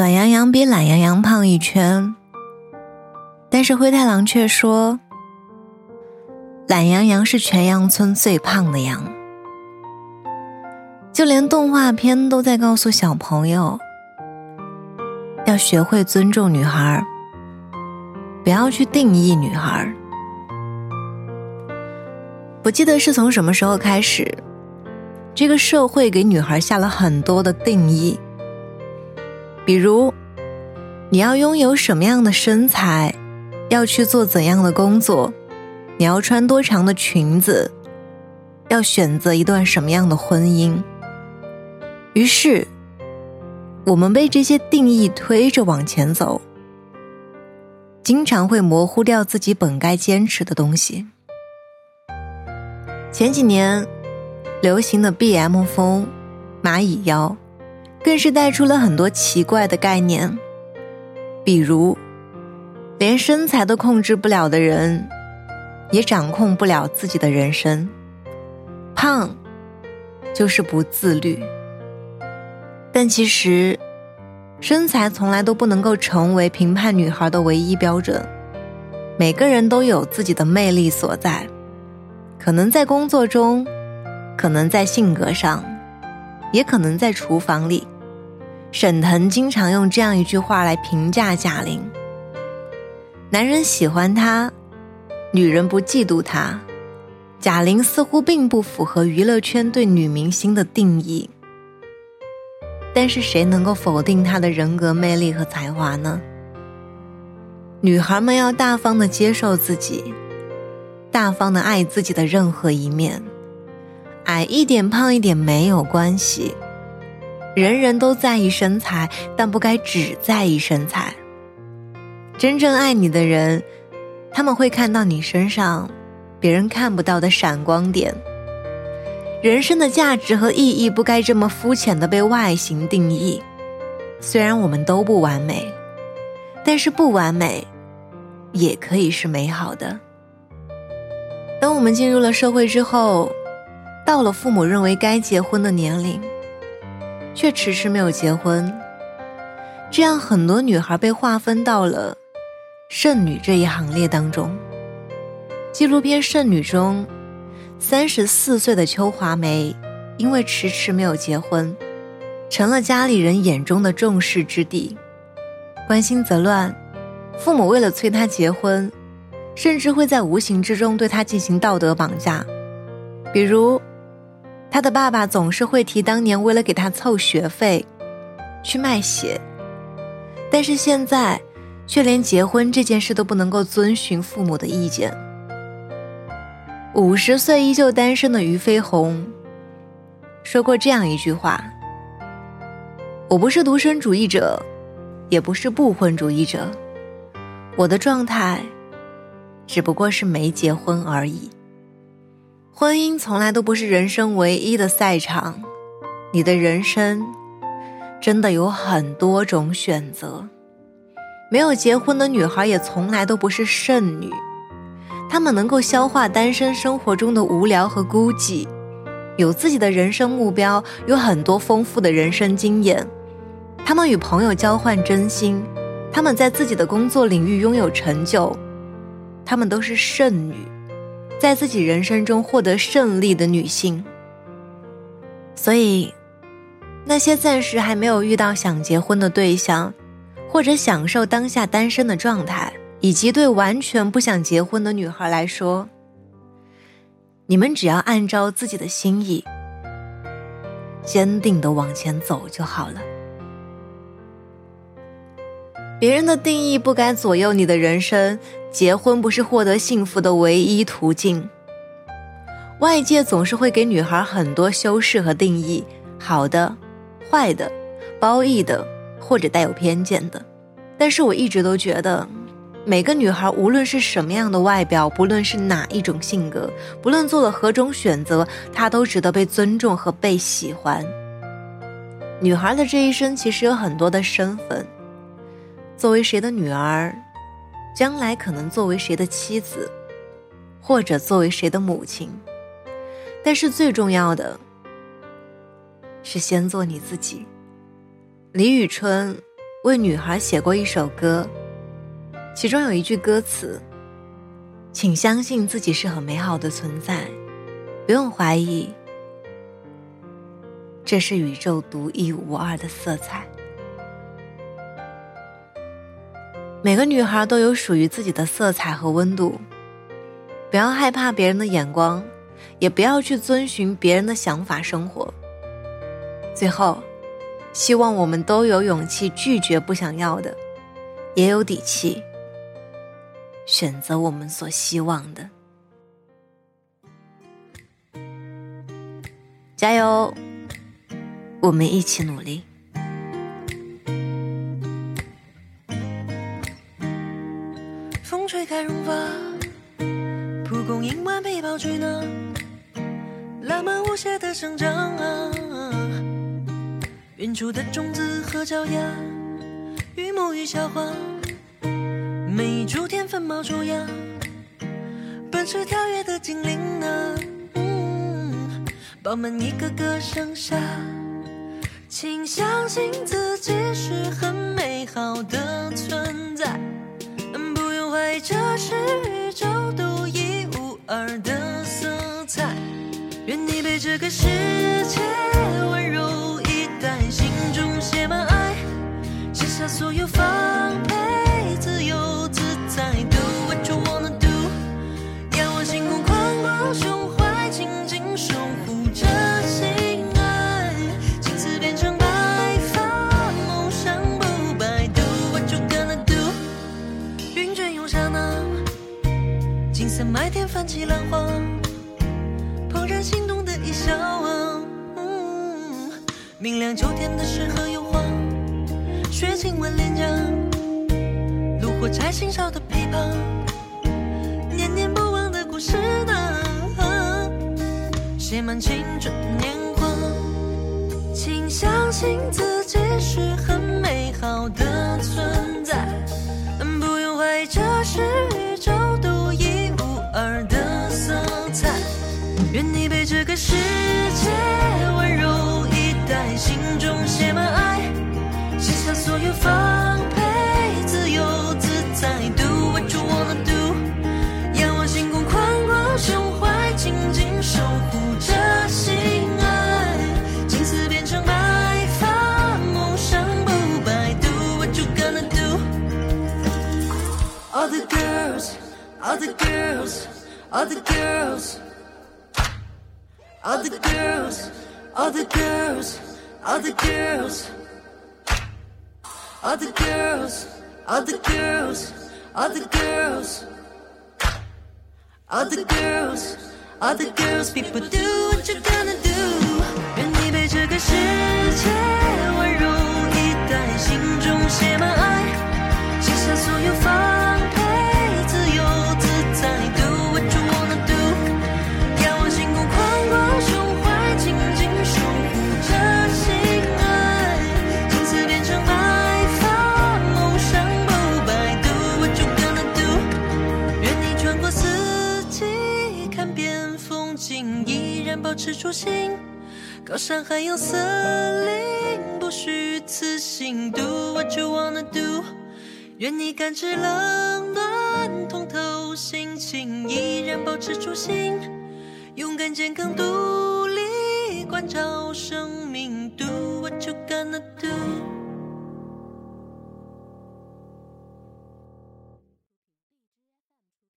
暖羊羊比懒羊羊胖一圈，但是灰太狼却说，懒羊羊是全羊村最胖的羊。就连动画片都在告诉小朋友，要学会尊重女孩，不要去定义女孩。不记得是从什么时候开始，这个社会给女孩下了很多的定义。比如，你要拥有什么样的身材，要去做怎样的工作，你要穿多长的裙子，要选择一段什么样的婚姻。于是，我们被这些定义推着往前走，经常会模糊掉自己本该坚持的东西。前几年流行的 BM 风、蚂蚁腰。更是带出了很多奇怪的概念，比如，连身材都控制不了的人，也掌控不了自己的人生。胖，就是不自律。但其实，身材从来都不能够成为评判女孩的唯一标准。每个人都有自己的魅力所在，可能在工作中，可能在性格上。也可能在厨房里，沈腾经常用这样一句话来评价贾玲：男人喜欢她，女人不嫉妒她。贾玲似乎并不符合娱乐圈对女明星的定义，但是谁能够否定她的人格魅力和才华呢？女孩们要大方的接受自己，大方的爱自己的任何一面。矮一点、胖一点没有关系，人人都在意身材，但不该只在意身材。真正爱你的人，他们会看到你身上别人看不到的闪光点。人生的价值和意义不该这么肤浅的被外形定义。虽然我们都不完美，但是不完美也可以是美好的。当我们进入了社会之后。到了父母认为该结婚的年龄，却迟迟没有结婚，这样很多女孩被划分到了剩女这一行列当中。纪录片《剩女》中，三十四岁的邱华梅因为迟迟没有结婚，成了家里人眼中的众矢之的。关心则乱，父母为了催她结婚，甚至会在无形之中对她进行道德绑架，比如。他的爸爸总是会提当年为了给他凑学费，去卖血，但是现在却连结婚这件事都不能够遵循父母的意见。五十岁依旧单身的俞飞鸿说过这样一句话：“我不是独身主义者，也不是不婚主义者，我的状态只不过是没结婚而已。”婚姻从来都不是人生唯一的赛场，你的人生真的有很多种选择。没有结婚的女孩也从来都不是剩女，她们能够消化单身生活中的无聊和孤寂，有自己的人生目标，有很多丰富的人生经验。她们与朋友交换真心，她们在自己的工作领域拥有成就，她们都是剩女。在自己人生中获得胜利的女性，所以，那些暂时还没有遇到想结婚的对象，或者享受当下单身的状态，以及对完全不想结婚的女孩来说，你们只要按照自己的心意，坚定的往前走就好了。别人的定义不该左右你的人生。结婚不是获得幸福的唯一途径。外界总是会给女孩很多修饰和定义，好的、坏的、褒义的或者带有偏见的。但是我一直都觉得，每个女孩无论是什么样的外表，不论是哪一种性格，不论做了何种选择，她都值得被尊重和被喜欢。女孩的这一生其实有很多的身份，作为谁的女儿？将来可能作为谁的妻子，或者作为谁的母亲，但是最重要的是先做你自己。李宇春为女孩写过一首歌，其中有一句歌词：“请相信自己是很美好的存在，不用怀疑，这是宇宙独一无二的色彩。”每个女孩都有属于自己的色彩和温度，不要害怕别人的眼光，也不要去遵循别人的想法生活。最后。希望我们都有勇气拒绝不想要的，也有底气选择我们所希望的。加油，我们一起努力。生长啊。远处的种子和脚丫，榆木与小花，每一株天分冒出芽，奔驰跳跃的精灵啊，饱满一个个盛夏。请相信自己是很美好的愿你被这个世界温柔以待，心中写满爱，卸。下所有防备，自由自在，Do what you wanna do。仰望星空，宽广胸怀，紧紧守护着心爱。青丝变成白发，梦想不败，Do what you gonna do。云卷涌刹那，金色麦田泛起浪花，怦然心动一笑啊。明亮秋天的诗和油画。雪亲吻脸颊，炉火柴心烧的琵琶，念念不忘的故事呢，写满青春年华。请相信自己是很美好的存在，愿你被这个世界温柔以待，心中写满爱。卸下所有防备，other girls, other girls, other girls, other girls, other girls, other girls. People do what you're gonna do. 保持初心，高山还有森林，不虚此行。Do what you wanna do，愿你感知冷暖，通透心情，依然保持初心，勇敢健康独立，关照生命。Do what you gonna do。